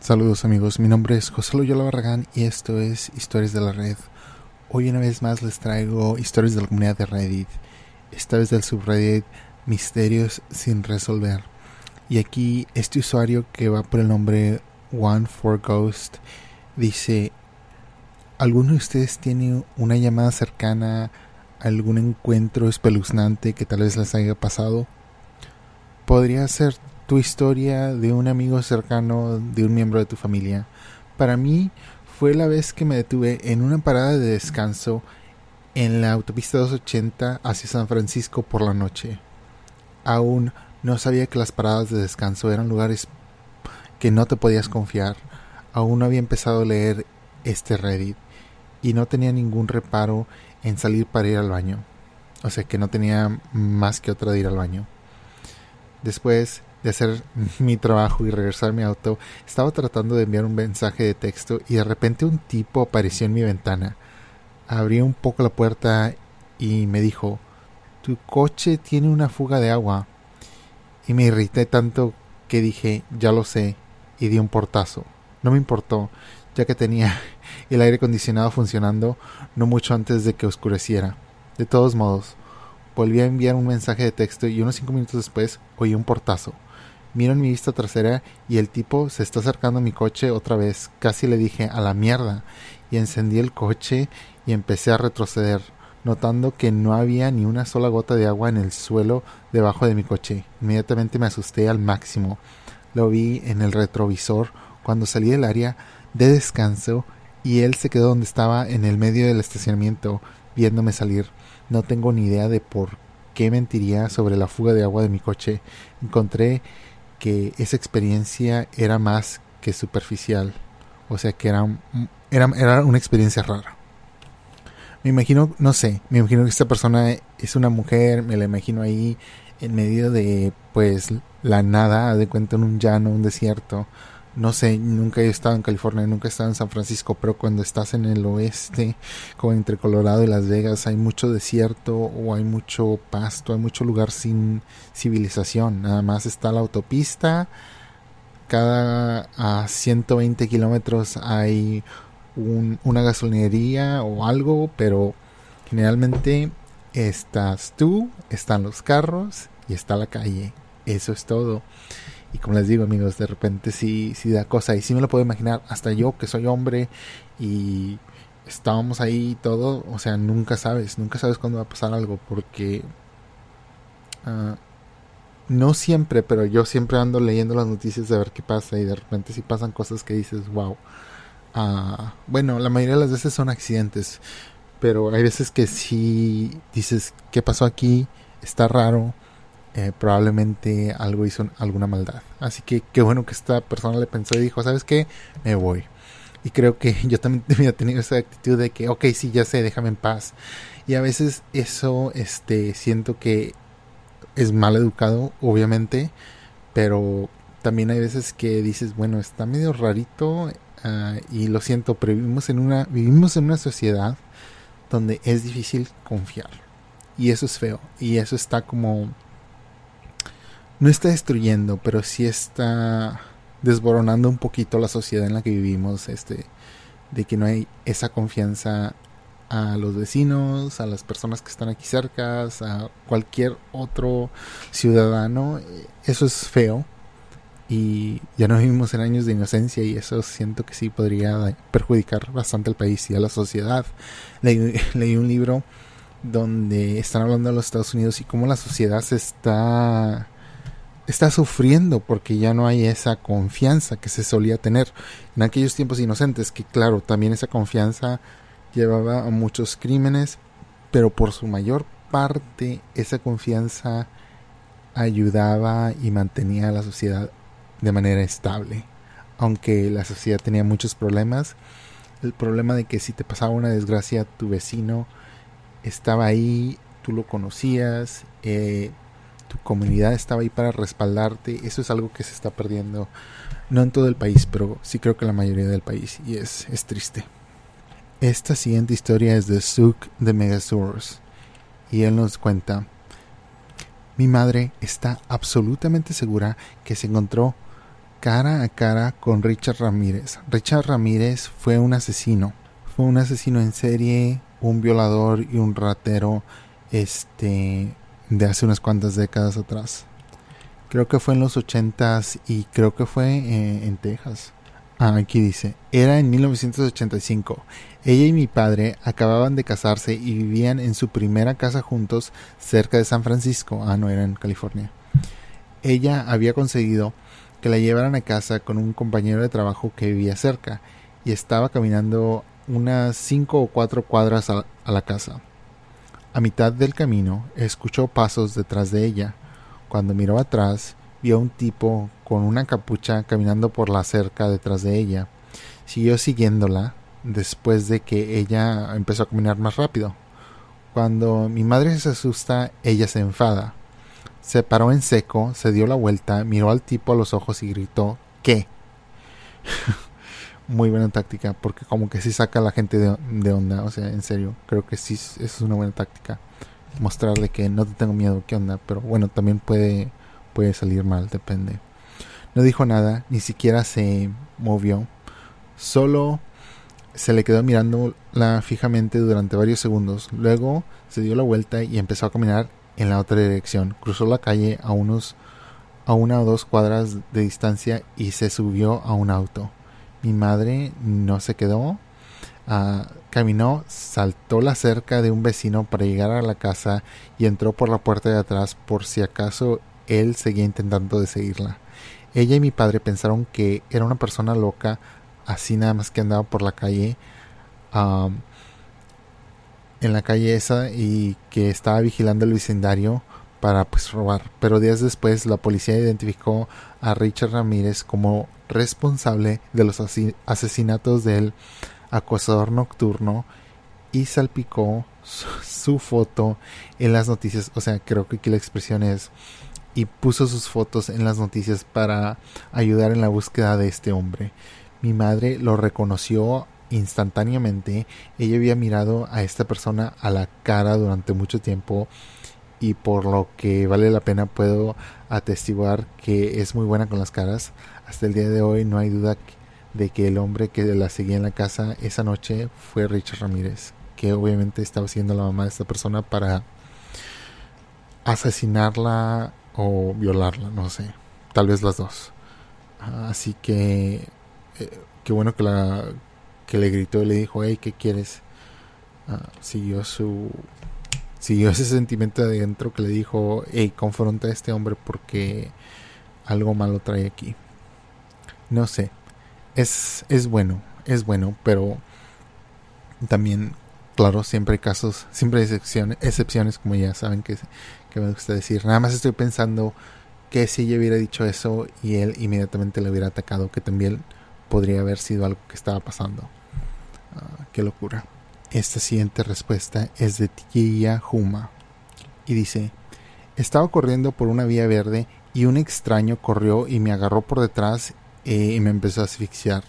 Saludos amigos, mi nombre es José Loyola Barragán y esto es Historias de la Red. Hoy una vez más les traigo historias de la comunidad de Reddit, esta vez del subreddit Misterios sin resolver. Y aquí este usuario que va por el nombre One for Ghost dice, ¿alguno de ustedes tiene una llamada cercana, algún encuentro espeluznante que tal vez les haya pasado? Podría ser tu historia de un amigo cercano, de un miembro de tu familia. Para mí fue la vez que me detuve en una parada de descanso en la autopista 280 hacia San Francisco por la noche. Aún no sabía que las paradas de descanso eran lugares que no te podías confiar. Aún no había empezado a leer este Reddit y no tenía ningún reparo en salir para ir al baño. O sea que no tenía más que otra de ir al baño. Después de hacer mi trabajo y regresar a mi auto, estaba tratando de enviar un mensaje de texto y de repente un tipo apareció en mi ventana. Abrí un poco la puerta y me dijo, tu coche tiene una fuga de agua. Y me irrité tanto que dije, ya lo sé, y di un portazo. No me importó, ya que tenía el aire acondicionado funcionando no mucho antes de que oscureciera. De todos modos, volví a enviar un mensaje de texto y unos cinco minutos después oí un portazo. Miro en mi vista trasera y el tipo se está acercando a mi coche otra vez. Casi le dije a la mierda y encendí el coche y empecé a retroceder, notando que no había ni una sola gota de agua en el suelo debajo de mi coche. Inmediatamente me asusté al máximo. Lo vi en el retrovisor cuando salí del área de descanso y él se quedó donde estaba en el medio del estacionamiento viéndome salir. No tengo ni idea de por qué mentiría sobre la fuga de agua de mi coche. Encontré que esa experiencia era más que superficial, o sea que era, era, era una experiencia rara. Me imagino, no sé, me imagino que esta persona es una mujer, me la imagino ahí en medio de pues la nada, de cuenta en un llano, un desierto, no sé, nunca he estado en California, nunca he estado en San Francisco, pero cuando estás en el oeste, como entre Colorado y Las Vegas, hay mucho desierto o hay mucho pasto, hay mucho lugar sin civilización. Nada más está la autopista. Cada a 120 kilómetros hay una gasolinería o algo, pero generalmente estás tú, están los carros y está la calle. Eso es todo. Y como les digo, amigos, de repente sí, sí da cosa. Y sí me lo puedo imaginar. Hasta yo, que soy hombre y estábamos ahí y todo. O sea, nunca sabes. Nunca sabes cuándo va a pasar algo. Porque. Uh, no siempre, pero yo siempre ando leyendo las noticias de ver qué pasa. Y de repente sí pasan cosas que dices, wow. Uh, bueno, la mayoría de las veces son accidentes. Pero hay veces que sí dices, ¿qué pasó aquí? Está raro eh, probablemente algo hizo alguna maldad. Así que qué bueno que esta persona le pensó y dijo, ¿sabes qué? Me voy. Y creo que yo también había tenido esa actitud de que, ok, sí, ya sé, déjame en paz. Y a veces eso, este, siento que es mal educado, obviamente, pero también hay veces que dices, bueno, está medio rarito uh, y lo siento, pero vivimos en una, vivimos en una sociedad donde es difícil confiar. Y eso es feo. Y eso está como no está destruyendo, pero sí está desboronando un poquito la sociedad en la que vivimos, este, de que no hay esa confianza a los vecinos, a las personas que están aquí cerca, a cualquier otro ciudadano. Eso es feo. Y ya no vivimos en años de inocencia y eso siento que sí podría perjudicar bastante al país y a la sociedad. Leí, leí un libro donde están hablando de los Estados Unidos y cómo la sociedad se está está sufriendo porque ya no hay esa confianza que se solía tener en aquellos tiempos inocentes, que claro, también esa confianza llevaba a muchos crímenes, pero por su mayor parte esa confianza ayudaba y mantenía a la sociedad de manera estable. Aunque la sociedad tenía muchos problemas, el problema de que si te pasaba una desgracia, tu vecino estaba ahí, tú lo conocías, eh, tu comunidad estaba ahí para respaldarte. Eso es algo que se está perdiendo, no en todo el país, pero sí creo que la mayoría del país, y es, es triste. Esta siguiente historia es de Suk de Megasaurus, y él nos cuenta: Mi madre está absolutamente segura que se encontró cara a cara con Richard Ramírez. Richard Ramírez fue un asesino, fue un asesino en serie, un violador y un ratero este de hace unas cuantas décadas atrás. Creo que fue en los ochentas y creo que fue eh, en Texas. Ah, aquí dice, era en 1985. Ella y mi padre acababan de casarse y vivían en su primera casa juntos cerca de San Francisco. Ah, no, era en California. Ella había conseguido que la llevaran a casa con un compañero de trabajo que vivía cerca y estaba caminando unas cinco o cuatro cuadras a la casa. A mitad del camino escuchó pasos detrás de ella. Cuando miró atrás, vio a un tipo con una capucha caminando por la cerca detrás de ella. Siguió siguiéndola después de que ella empezó a caminar más rápido. Cuando mi madre se asusta, ella se enfada. Se paró en seco, se dio la vuelta, miró al tipo a los ojos y gritó ¿Qué? Muy buena táctica, porque como que sí saca a la gente de, onda, o sea, en serio, creo que sí es una buena táctica. Mostrarle que no te tengo miedo, ¿qué onda? Pero bueno, también puede, puede salir mal, depende. No dijo nada, ni siquiera se movió. Solo se le quedó mirándola fijamente durante varios segundos. Luego se dio la vuelta y empezó a caminar en la otra dirección. Cruzó la calle a unos a una o dos cuadras de distancia y se subió a un auto. Mi madre no se quedó. Uh, caminó, saltó la cerca de un vecino para llegar a la casa y entró por la puerta de atrás por si acaso él seguía intentando de seguirla. Ella y mi padre pensaron que era una persona loca, así nada más que andaba por la calle, en la calle esa y que estaba vigilando el vecindario para pues robar. Pero días después la policía identificó a Richard Ramírez como responsable de los asesinatos del acosador nocturno y salpicó su, su, foto en las noticias. O sea, creo que aquí la expresión es y puso sus fotos en las noticias para ayudar en la búsqueda de este hombre. Mi madre lo reconoció instantáneamente. Ella había mirado a esta persona a la cara durante mucho tiempo y por lo que vale la pena puedo atestiguar que es muy buena con las caras. Hasta el día de hoy no hay duda de que el hombre que la seguía en la casa esa noche fue Richard Ramírez, que obviamente estaba siendo la mamá de esta persona para asesinarla o violarla, no sé, tal vez las dos. Así que eh, qué bueno que la que le gritó y le dijo, hey, ¿qué quieres? Uh, siguió su siguió ese sentimiento de adentro que le dijo, hey, confronta a este hombre porque algo malo trae aquí. No sé, es, es bueno, es bueno, pero también, claro, siempre hay casos, siempre hay excepciones, excepciones como ya saben que que me gusta decir. Nada más estoy pensando que si ella hubiera dicho eso y él inmediatamente le hubiera atacado, que también podría haber sido algo que estaba pasando. Uh, qué locura. Esta siguiente respuesta es de Tia Huma y dice: Estaba corriendo por una vía verde y un extraño corrió y me agarró por detrás eh, y me empezó a asfixiar.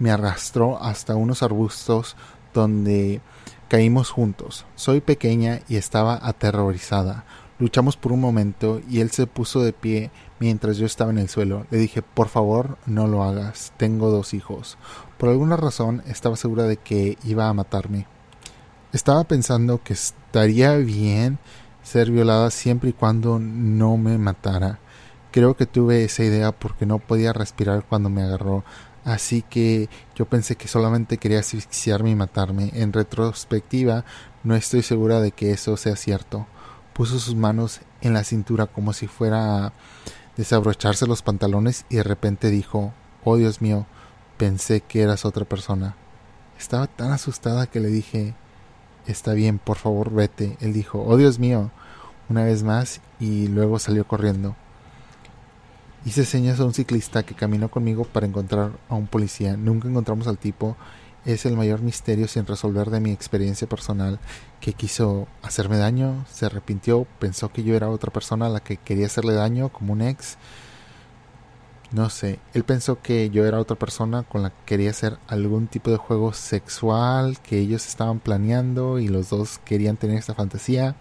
Me arrastró hasta unos arbustos donde caímos juntos. Soy pequeña y estaba aterrorizada. Luchamos por un momento y él se puso de pie mientras yo estaba en el suelo. Le dije, por favor, no lo hagas. Tengo dos hijos. Por alguna razón estaba segura de que iba a matarme. Estaba pensando que estaría bien ser violada siempre y cuando no me matara. Creo que tuve esa idea porque no podía respirar cuando me agarró. Así que yo pensé que solamente quería asfixiarme y matarme. En retrospectiva, no estoy segura de que eso sea cierto puso sus manos en la cintura como si fuera a desabrocharse los pantalones y de repente dijo Oh Dios mío, pensé que eras otra persona. Estaba tan asustada que le dije Está bien, por favor vete. Él dijo Oh Dios mío, una vez más y luego salió corriendo. Hice señas a un ciclista que caminó conmigo para encontrar a un policía. Nunca encontramos al tipo es el mayor misterio sin resolver de mi experiencia personal, que quiso hacerme daño, se arrepintió, pensó que yo era otra persona a la que quería hacerle daño, como un ex. No sé, él pensó que yo era otra persona con la que quería hacer algún tipo de juego sexual que ellos estaban planeando y los dos querían tener esta fantasía.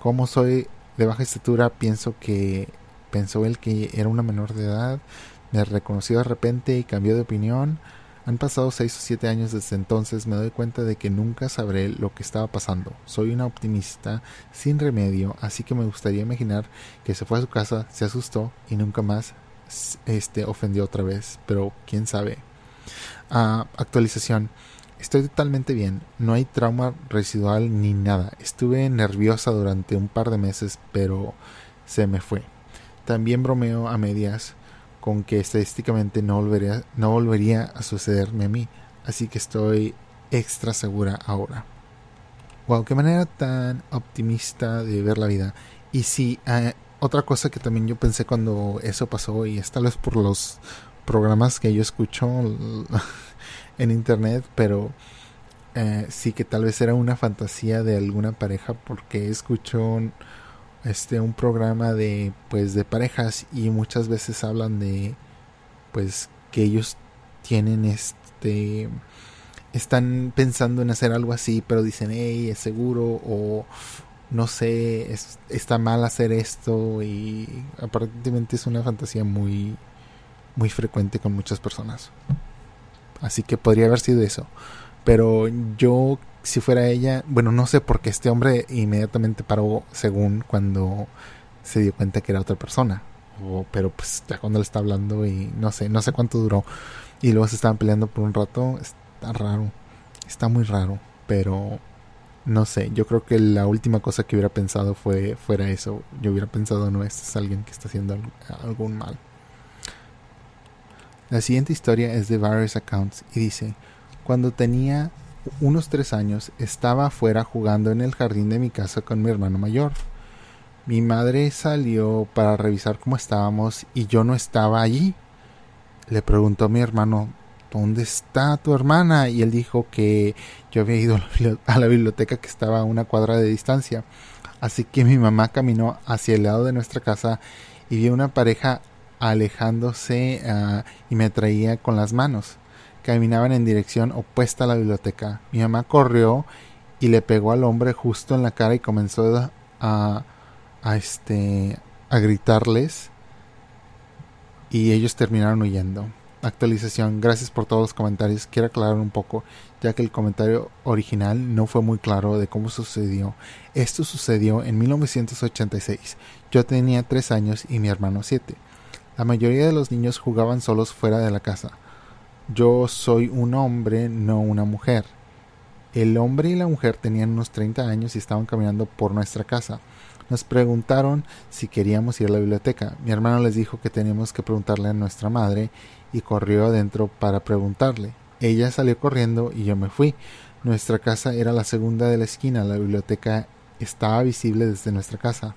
Como soy de baja estatura, pienso que pensó él que era una menor de edad. Me reconoció de repente y cambió de opinión. Han pasado seis o siete años desde entonces, me doy cuenta de que nunca sabré lo que estaba pasando. Soy una optimista sin remedio, así que me gustaría imaginar que se fue a su casa, se asustó y nunca más este ofendió otra vez, pero quién sabe. Ah, actualización. Estoy totalmente bien, no hay trauma residual ni nada. Estuve nerviosa durante un par de meses, pero se me fue. También bromeo a medias con que estadísticamente no volvería, no volvería a sucederme a mí, así que estoy extra segura ahora. Wow, qué manera tan optimista de ver la vida. Y sí, eh, otra cosa que también yo pensé cuando eso pasó, y es tal vez por los programas que yo escucho en internet, pero eh, sí que tal vez era una fantasía de alguna pareja porque escucho este un programa de pues de parejas y muchas veces hablan de pues que ellos tienen este están pensando en hacer algo así pero dicen hey es seguro o no sé está mal hacer esto y aparentemente es una fantasía muy muy frecuente con muchas personas así que podría haber sido eso pero yo si fuera ella, bueno, no sé por qué este hombre inmediatamente paró según cuando se dio cuenta que era otra persona. O, pero pues ya cuando le está hablando y no sé, no sé cuánto duró. Y luego se estaban peleando por un rato. Está raro. Está muy raro. Pero no sé, yo creo que la última cosa que hubiera pensado fue fuera eso. Yo hubiera pensado, no, este es alguien que está haciendo algún mal. La siguiente historia es de various accounts y dice, cuando tenía unos tres años estaba afuera jugando en el jardín de mi casa con mi hermano mayor. Mi madre salió para revisar cómo estábamos y yo no estaba allí. Le preguntó a mi hermano ¿Dónde está tu hermana? Y él dijo que yo había ido a la biblioteca que estaba a una cuadra de distancia. Así que mi mamá caminó hacia el lado de nuestra casa y vio una pareja alejándose ah, y me traía con las manos caminaban en dirección opuesta a la biblioteca. Mi mamá corrió y le pegó al hombre justo en la cara y comenzó a, a este a gritarles y ellos terminaron huyendo. Actualización, gracias por todos los comentarios. Quiero aclarar un poco, ya que el comentario original no fue muy claro de cómo sucedió. Esto sucedió en 1986. Yo tenía 3 años y mi hermano 7. La mayoría de los niños jugaban solos fuera de la casa. Yo soy un hombre, no una mujer. El hombre y la mujer tenían unos 30 años y estaban caminando por nuestra casa. Nos preguntaron si queríamos ir a la biblioteca. Mi hermano les dijo que teníamos que preguntarle a nuestra madre y corrió adentro para preguntarle. Ella salió corriendo y yo me fui. Nuestra casa era la segunda de la esquina. La biblioteca estaba visible desde nuestra casa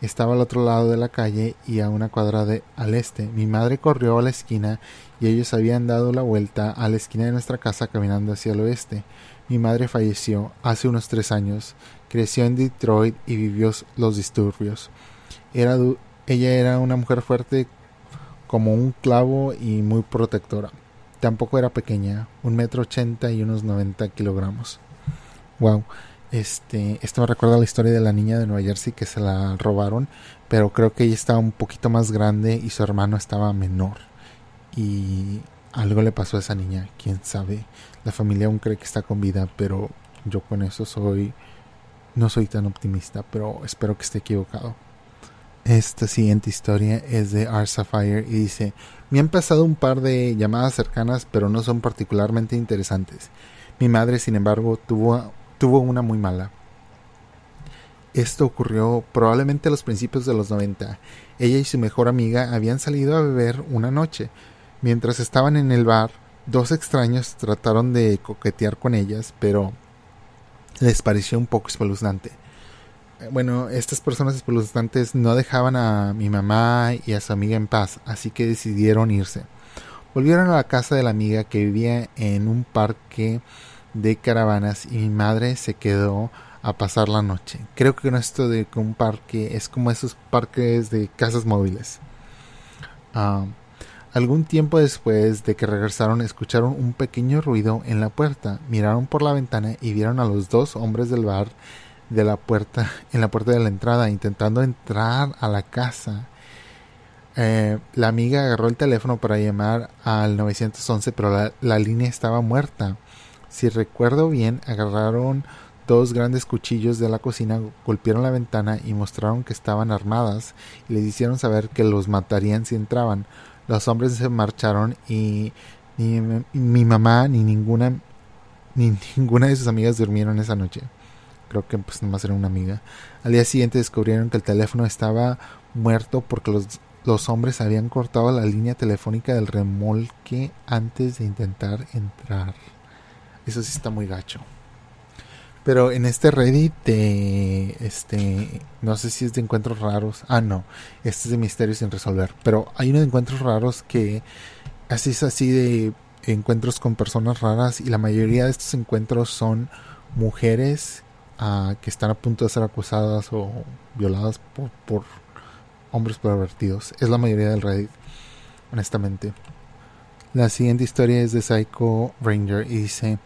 estaba al otro lado de la calle y a una cuadra de, al este. Mi madre corrió a la esquina y ellos habían dado la vuelta a la esquina de nuestra casa caminando hacia el oeste. Mi madre falleció hace unos tres años. Creció en Detroit y vivió los disturbios. Era ella era una mujer fuerte como un clavo y muy protectora. Tampoco era pequeña, un metro ochenta y unos noventa kilogramos. Wow. Este, esto me recuerda a la historia de la niña de Nueva Jersey que se la robaron, pero creo que ella estaba un poquito más grande y su hermano estaba menor. Y algo le pasó a esa niña, quién sabe. La familia aún cree que está con vida, pero yo con eso soy no soy tan optimista, pero espero que esté equivocado. Esta siguiente historia es de R. Sapphire y dice, me han pasado un par de llamadas cercanas, pero no son particularmente interesantes. Mi madre, sin embargo, tuvo tuvo una muy mala. Esto ocurrió probablemente a los principios de los 90. Ella y su mejor amiga habían salido a beber una noche. Mientras estaban en el bar, dos extraños trataron de coquetear con ellas, pero les pareció un poco espeluznante. Bueno, estas personas espeluznantes no dejaban a mi mamá y a su amiga en paz, así que decidieron irse. Volvieron a la casa de la amiga que vivía en un parque de caravanas y mi madre se quedó a pasar la noche. Creo que esto de un parque es como esos parques de casas móviles. Ah, algún tiempo después de que regresaron escucharon un pequeño ruido en la puerta, miraron por la ventana y vieron a los dos hombres del bar de la puerta en la puerta de la entrada intentando entrar a la casa. eh, la amiga agarró el teléfono para llamar al 911, pero la, la línea estaba muerta. Si recuerdo bien, agarraron dos grandes cuchillos de la cocina, golpearon la ventana y mostraron que estaban armadas y les hicieron saber que los matarían si entraban. Los hombres se marcharon y ni mi mamá ni ninguna ni ninguna de sus amigas durmieron esa noche. Creo que pues nomás era una amiga. Al día siguiente descubrieron que el teléfono estaba muerto porque los, los hombres habían cortado la línea telefónica del remolque antes de intentar entrar. Eso sí está muy gacho. Pero en este Reddit de este no sé si es de encuentros raros. Ah, no. Este es de misterios sin resolver. Pero hay uno de encuentros raros que así es así de encuentros con personas raras. Y la mayoría de estos encuentros son mujeres uh, que están a punto de ser acusadas o violadas por, por hombres pervertidos. Es la mayoría del Reddit, honestamente. La siguiente historia es de Psycho Ranger y dice,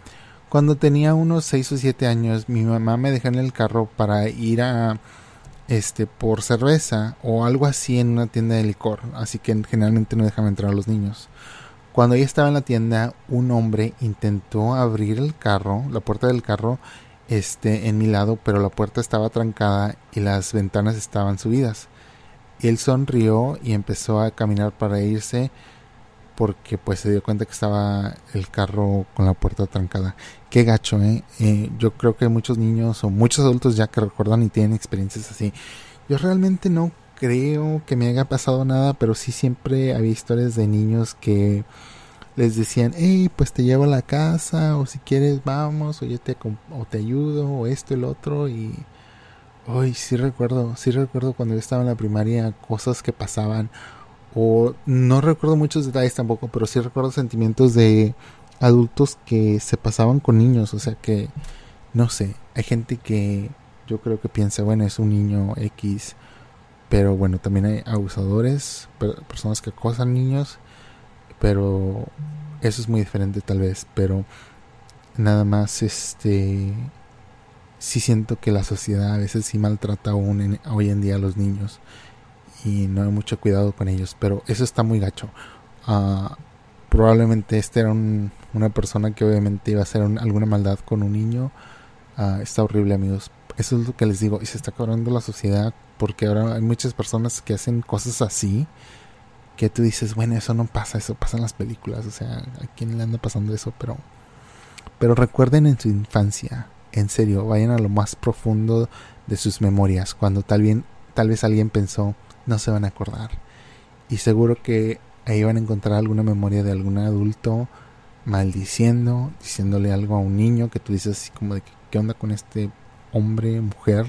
cuando tenía unos 6 o 7 años, mi mamá me dejó en el carro para ir a este por cerveza o algo así en una tienda de licor, así que generalmente no dejan entrar a los niños. Cuando ella estaba en la tienda, un hombre intentó abrir el carro, la puerta del carro, este, en mi lado, pero la puerta estaba trancada y las ventanas estaban subidas. Él sonrió y empezó a caminar para irse porque pues se dio cuenta que estaba el carro con la puerta trancada. Qué gacho, ¿eh? ¿eh? Yo creo que muchos niños o muchos adultos ya que recuerdan y tienen experiencias así. Yo realmente no creo que me haya pasado nada, pero sí siempre había historias de niños que les decían, hey, pues te llevo a la casa, o si quieres vamos, o yo te, o te ayudo, o esto y lo otro, y hoy sí recuerdo, sí recuerdo cuando yo estaba en la primaria cosas que pasaban, o no recuerdo muchos detalles tampoco, pero sí recuerdo sentimientos de adultos que se pasaban con niños, o sea que, no sé, hay gente que yo creo que piensa, bueno, es un niño X, pero bueno, también hay abusadores, personas que acosan niños. Pero eso es muy diferente tal vez. Pero nada más este... Sí siento que la sociedad a veces sí maltrata aún hoy en día a los niños. Y no hay mucho cuidado con ellos. Pero eso está muy gacho. Uh, probablemente este era una persona que obviamente iba a hacer alguna maldad con un niño. Uh, está horrible amigos. Eso es lo que les digo. Y se está acabando la sociedad porque ahora hay muchas personas que hacen cosas así que tú dices, bueno, eso no pasa, eso pasa en las películas, o sea, ¿a quién le anda pasando eso? Pero, pero recuerden en su infancia, en serio, vayan a lo más profundo de sus memorias, cuando tal, bien, tal vez alguien pensó, no se van a acordar. Y seguro que ahí van a encontrar alguna memoria de algún adulto maldiciendo, diciéndole algo a un niño que tú dices así como de, ¿qué onda con este hombre, mujer?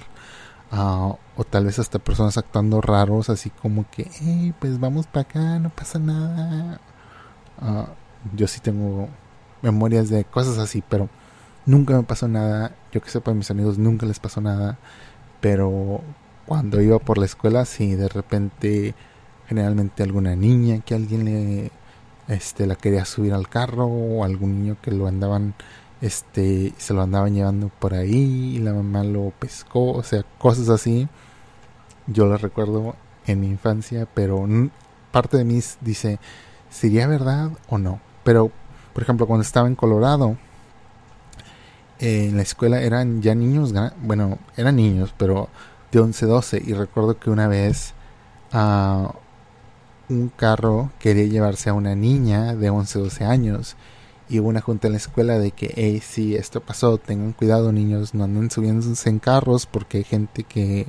Ah, o tal vez hasta personas actuando raros, así como que, hey, pues vamos para acá, no pasa nada. Ah, yo sí tengo memorias de cosas así, pero nunca me pasó nada. Yo que sepa, a mis amigos nunca les pasó nada. Pero cuando iba por la escuela, sí, de repente, generalmente alguna niña que alguien le, este, la quería subir al carro, o algún niño que lo andaban este se lo andaban llevando por ahí y la mamá lo pescó, o sea, cosas así. Yo las recuerdo en mi infancia, pero parte de mí dice, ¿sería verdad o no? Pero, por ejemplo, cuando estaba en Colorado, en la escuela eran ya niños, bueno, eran niños, pero de 11, 12. Y recuerdo que una vez uh, un carro quería llevarse a una niña de 11, 12 años y hubo una junta en la escuela de que, hey, si esto pasó, tengan cuidado niños, no anden subiéndose en carros porque hay gente que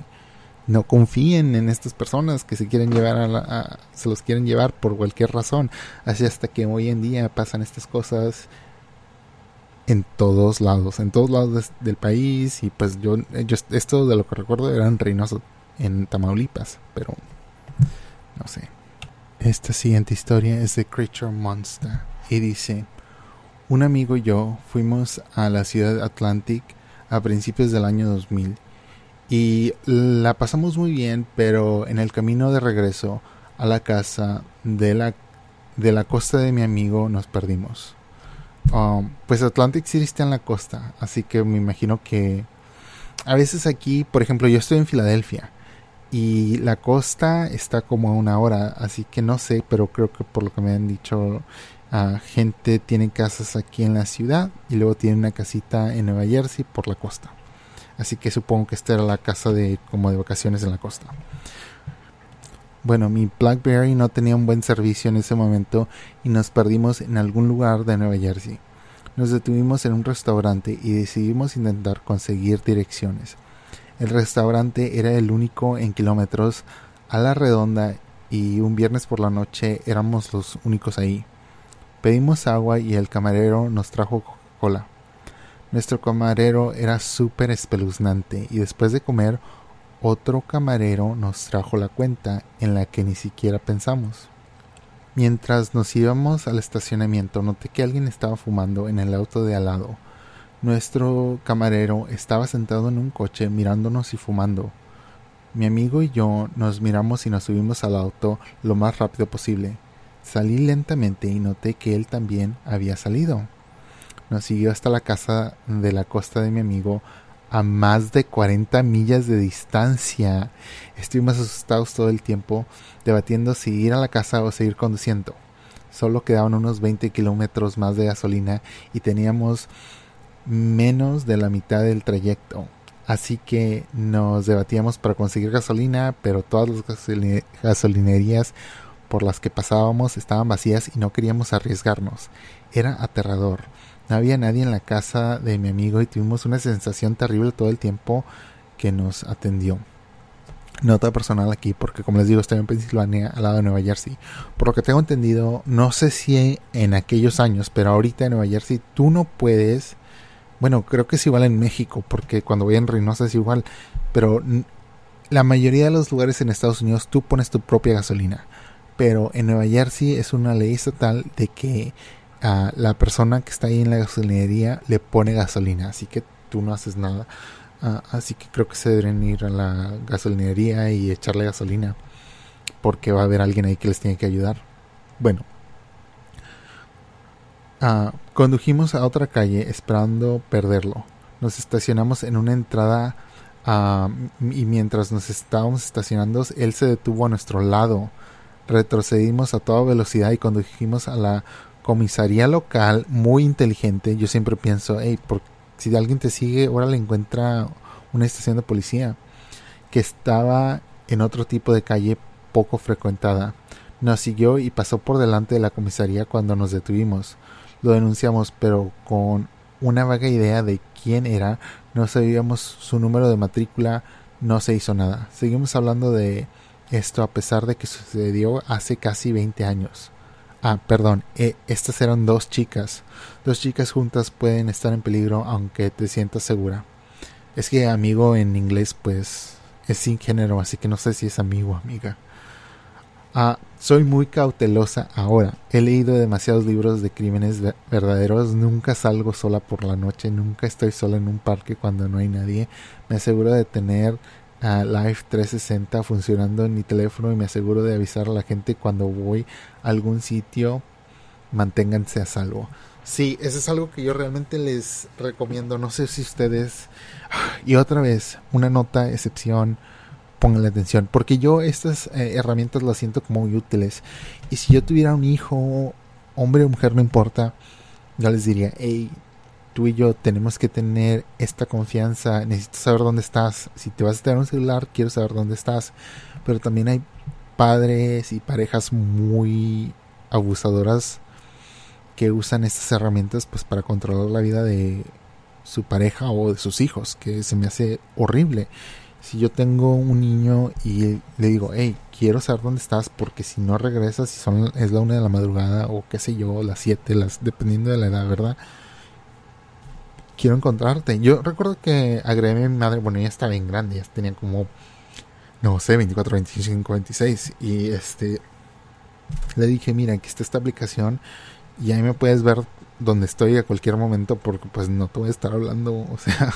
no confíen en estas personas que se quieren llevar a, la, se los quieren llevar por cualquier razón. Así hasta que hoy en día pasan estas cosas en todos lados, en todos lados del país y pues yo, esto de lo que recuerdo era en Reynoso, en Tamaulipas, pero no sé. Esta siguiente historia es de Creature Monster y dice un amigo y yo fuimos a la ciudad Atlantic a principios del año 2000 y la pasamos muy bien, pero en el camino de regreso a la casa de la, de la costa de mi amigo nos perdimos. Um, pues Atlantic City está en la costa, así que me imagino que a veces aquí, por ejemplo, yo estoy en Filadelfia y la costa está como a una hora, así que no sé, pero creo que por lo que me han dicho, uh, gente tiene casas aquí en la ciudad y luego tiene una casita en Nueva Jersey por la costa. Así que supongo que esta era la casa de como de vacaciones en la costa. Bueno, mi BlackBerry no tenía un buen servicio en ese momento y nos perdimos en algún lugar de Nueva Jersey. Nos detuvimos en un restaurante y decidimos intentar conseguir direcciones. El restaurante era el único en kilómetros a la redonda y un viernes por la noche éramos los únicos ahí. Pedimos agua y el camarero nos trajo Coca-Cola. Nuestro camarero era súper espeluznante y después de comer otro camarero nos trajo la cuenta en la que ni siquiera pensamos. Mientras nos íbamos al estacionamiento noté que alguien estaba fumando en el auto de al lado. Nuestro camarero estaba sentado en un coche mirándonos y fumando. Mi amigo y yo nos miramos y nos subimos al auto lo más rápido posible. Salí lentamente y noté que él también había salido. Nos siguió hasta la casa de la costa de mi amigo a más de 40 millas de distancia. Estuvimos asustados todo el tiempo, debatiendo si ir a la casa o seguir conduciendo. Solo quedaban unos 20 kilómetros más de gasolina y teníamos menos de la mitad del trayecto. Así que nos debatíamos para conseguir gasolina, pero todas las gasolinerías por las que pasábamos estaban vacías y no queríamos arriesgarnos. Era aterrador. No había nadie en la casa de mi amigo y tuvimos una sensación terrible todo el tiempo que nos atendió. Nota personal aquí, porque como les digo, estoy en Pensilvania, al lado de Nueva Jersey. Por lo que tengo entendido, no sé si en aquellos años, pero ahorita en Nueva Jersey tú no puedes bueno, creo que es igual en México, porque cuando voy en Reynosa es igual. Pero la mayoría de los lugares en Estados Unidos tú pones tu propia gasolina. Pero en Nueva Jersey es una ley estatal de que a la persona que está ahí en la gasolinería le pone gasolina. Así que tú no haces nada. Ah, así que creo que se deben ir a la gasolinería y echarle gasolina. Porque va a haber alguien ahí que les tiene que ayudar. Bueno, Ah, condujimos a otra calle esperando perderlo. Nos estacionamos en una entrada ah, y mientras nos estábamos estacionando, él se detuvo a nuestro lado. Retrocedimos a toda velocidad y condujimos a la comisaría local, muy inteligente. Yo siempre pienso, hey, por, si alguien te sigue, ahora le encuentra una estación de policía que estaba en otro tipo de calle poco frecuentada. Nos siguió y pasó por delante de la comisaría cuando nos detuvimos lo denunciamos, pero con una vaga idea de quién era, no sabíamos su número de matrícula, no se hizo nada. Seguimos hablando de esto a pesar de que sucedió hace casi 20 años. Ah, perdón, eh, estas eran dos chicas. Dos chicas juntas pueden estar en peligro aunque te sientas segura. Es que amigo en inglés pues es sin género, así que no sé si es amigo o amiga. Ah, soy muy cautelosa ahora. He leído demasiados libros de crímenes verdaderos. Nunca salgo sola por la noche. Nunca estoy sola en un parque cuando no hay nadie. Me aseguro de tener uh, Live 360 funcionando en mi teléfono y me aseguro de avisar a la gente cuando voy a algún sitio. Manténganse a salvo. Sí, eso es algo que yo realmente les recomiendo. No sé si ustedes. Y otra vez, una nota, excepción la atención, porque yo estas eh, herramientas las siento como muy útiles. Y si yo tuviera un hijo, hombre o mujer, no importa, yo les diría, hey, tú y yo tenemos que tener esta confianza, necesito saber dónde estás. Si te vas a tener un celular, quiero saber dónde estás. Pero también hay padres y parejas muy abusadoras que usan estas herramientas pues para controlar la vida de su pareja o de sus hijos, que se me hace horrible si yo tengo un niño y le digo, hey, quiero saber dónde estás porque si no regresas, si son, es la una de la madrugada o qué sé yo, las siete, las, dependiendo de la edad, ¿verdad? Quiero encontrarte. Yo recuerdo que agregué a mi madre, bueno, ella estaba bien grande, ya tenía como, no sé, 24, 25, 26. Y este, le dije, mira, aquí está esta aplicación y ahí me puedes ver donde estoy a cualquier momento porque pues no te voy a estar hablando, o sea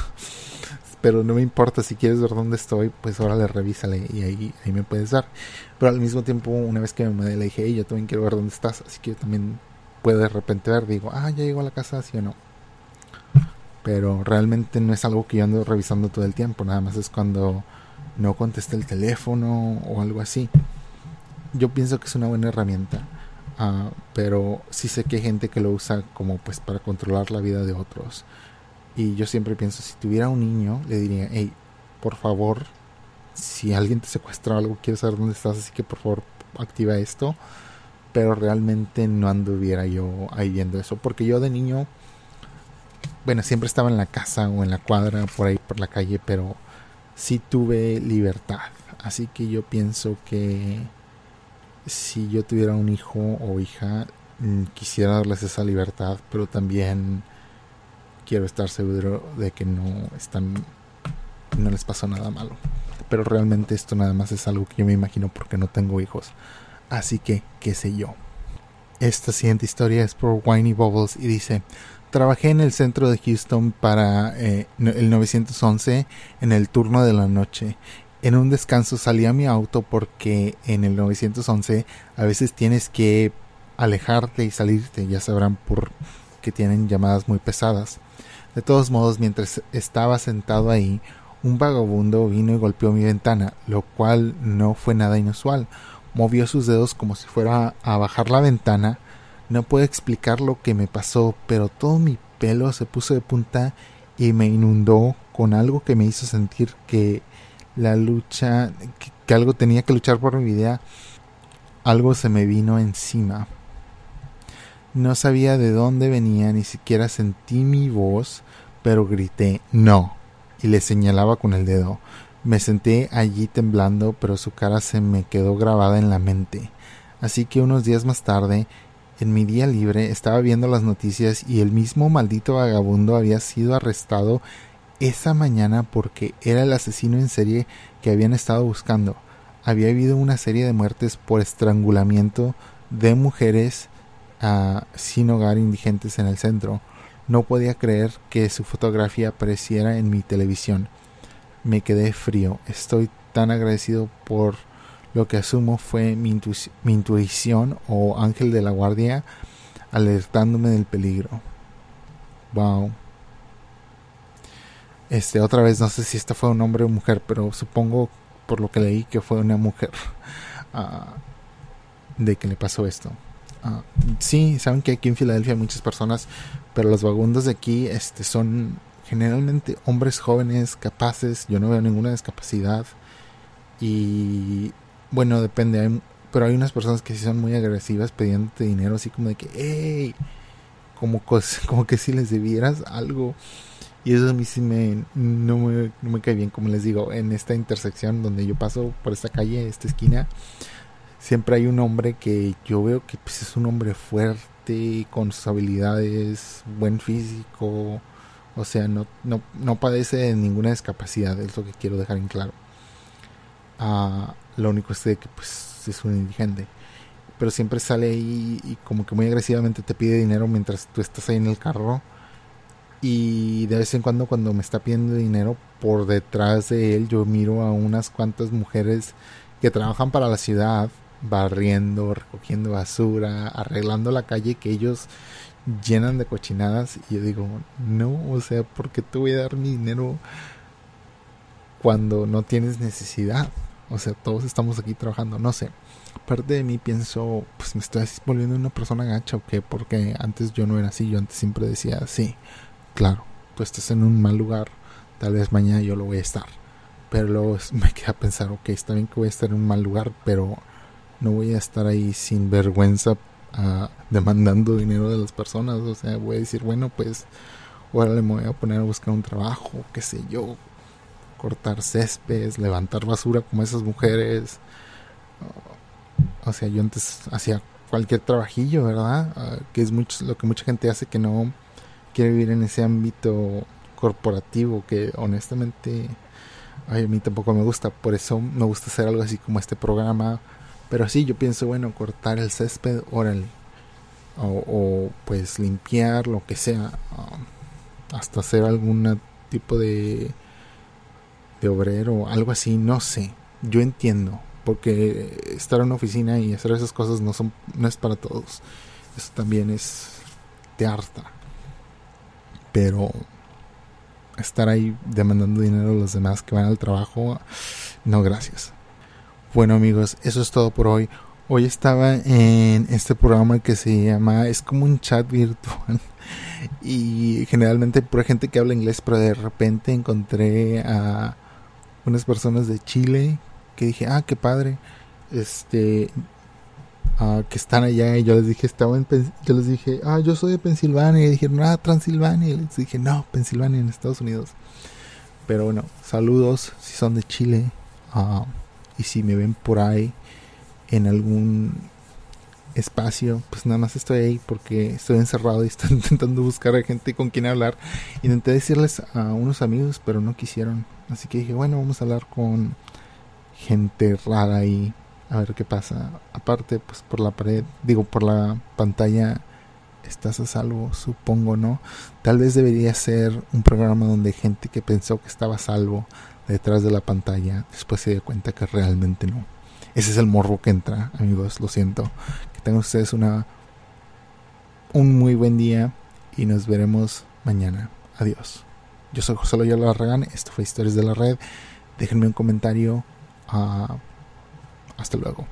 pero no me importa si quieres ver dónde estoy, pues órale, revísale y ahí, ahí me puedes dar. Pero al mismo tiempo, una vez que me mudé, le dije, hey, yo también quiero ver dónde estás, así que yo también puedo de repente ver, digo, ah, ya llegó a la casa, sí o no. Pero realmente no es algo que yo ando revisando todo el tiempo, nada más es cuando no contesta el teléfono o algo así. Yo pienso que es una buena herramienta, uh, pero sí sé que hay gente que lo usa como pues para controlar la vida de otros. Y yo siempre pienso, si tuviera un niño, le diría, hey, por favor, si alguien te secuestra algo, quiero saber dónde estás, así que por favor activa esto. Pero realmente no anduviera yo ahí viendo eso, porque yo de niño, bueno, siempre estaba en la casa o en la cuadra, por ahí por la calle, pero sí tuve libertad. Así que yo pienso que si yo tuviera un hijo o hija, mm, quisiera darles esa libertad, pero también quiero estar seguro de que no están no les pasó nada malo. Pero realmente esto nada más es algo que yo me imagino porque no tengo hijos. Así que, qué sé yo. Esta siguiente historia es por Whiny Bubbles y dice, trabajé en el centro de Houston para eh, el 911 en el turno de la noche. En un descanso salí a mi auto porque en el 911 a veces tienes que alejarte y salirte, ya sabrán por que tienen llamadas muy pesadas. De todos modos, mientras estaba sentado ahí, un vagabundo vino y golpeó mi ventana, lo cual no fue nada inusual. Movió sus dedos como si fuera a bajar la ventana. No puedo explicar lo que me pasó, pero todo mi pelo se puso de punta y me inundó con algo que me hizo sentir que la lucha, que, algo tenía que luchar por mi vida. Algo se me vino encima. No sabía de dónde venía, ni siquiera sentí mi voz, pero grité no y le señalaba con el dedo. Me senté allí temblando, pero su cara se me quedó grabada en la mente. Así que unos días más tarde, en mi día libre, estaba viendo las noticias y el mismo maldito vagabundo había sido arrestado esa mañana porque era el asesino en serie que habían estado buscando. Había habido una serie de muertes por estrangulamiento de mujeres sin hogar indigentes en el centro. No podía creer que su fotografía apareciera en mi televisión. Me quedé frío. Estoy tan agradecido por lo que asumo fue mi, intuición o ángel de la guardia alertándome del peligro. Wow. Este, otra vez, no sé si esta fue un hombre o mujer, pero supongo por lo que leí que fue una mujer uh, de que le pasó esto. Ah, sí, saben que aquí en Filadelfia hay muchas personas, pero los vagabundos de aquí este, son generalmente hombres jóvenes, capaces. Yo no veo ninguna discapacidad. Y bueno, depende. pero hay unas personas que sí son muy agresivas pidiéndote dinero, así como de que, hey, como, como que si les debieras algo. Y eso a mí sí me no, me, cae bien, como les digo, en esta intersección donde yo paso por esta calle, esta esquina siempre hay un hombre que yo veo que pues, es un hombre fuerte, con sus habilidades, buen físico, o sea, no, no, no padece de ninguna discapacidad, es lo que quiero dejar en claro. Ah, lo único es que pues, es un indigente. Pero siempre sale ahí y como que muy agresivamente te pide dinero mientras tú estás ahí en el carro. Y de vez en cuando cuando me está pidiendo dinero, por detrás de él yo miro a unas cuantas mujeres que trabajan para la ciudad barriendo, recogiendo basura, arreglando la calle que ellos llenan de cochinadas y yo digo, no, o sea, ¿por qué te voy a dar mi dinero cuando no tienes necesidad? O sea, todos estamos aquí trabajando, no sé. Parte de mí pienso, pues me estoy volviendo una persona gacha o qué, porque antes yo no era así, yo antes siempre decía, sí, claro, tú estás en un mal lugar, tal vez mañana yo lo voy a estar. Pero luego me queda pensar, ok, está bien que voy a estar en un mal lugar, pero no voy a estar ahí sin vergüenza ah, demandando dinero de las personas. O sea, voy a decir, bueno, pues ahora le voy a poner a buscar un trabajo, qué sé yo, cortar céspedes, levantar basura como esas mujeres. O sea, yo antes hacía cualquier trabajillo, ¿verdad? Ah, que es mucho, lo que mucha gente hace que no quiere vivir en ese ámbito corporativo que honestamente a mí tampoco me gusta. Por eso me gusta hacer algo así como este programa pero sí, yo pienso, bueno, cortar el césped, órale. O, pues limpiar, lo que sea. Um, hasta hacer algún tipo de, de obrero, algo así, no sé. Yo entiendo. Porque estar en una oficina y hacer esas cosas no, son, no es para todos. Eso también es de harta. Pero estar ahí demandando dinero a los demás que van al trabajo, no gracias. Bueno amigos, eso es todo por hoy. Hoy estaba en este programa que se llama, es como un chat virtual y generalmente por gente que habla inglés, pero de repente encontré a unas personas de Chile que dije, ah, qué padre, este, uh, que están allá y yo les dije, estaba yo les dije, ah, yo soy de Pensilvania y dijeron, ah, Transilvania y les dije, no, Pensilvania en Estados Unidos. Pero bueno, saludos si son de Chile uh, y si me ven por ahí en algún espacio, pues nada más estoy ahí porque estoy encerrado y estoy intentando buscar a gente con quien hablar. Intenté decirles a unos amigos, pero no quisieron. Así que dije, bueno, vamos a hablar con gente rara ahí, a ver qué pasa. Aparte, pues por la pared, digo, por la pantalla estás a salvo, supongo, ¿no? Tal vez debería ser un programa donde gente que pensó que estaba a salvo detrás de la pantalla, después se dio cuenta que realmente no. Ese es el morro que entra, amigos, lo siento. Tengan ustedes una un muy buen día y nos veremos mañana. Adiós. Yo soy José Loyola Larragán, esto fue Historias de la Red. Déjenme un comentario. Uh, hasta luego.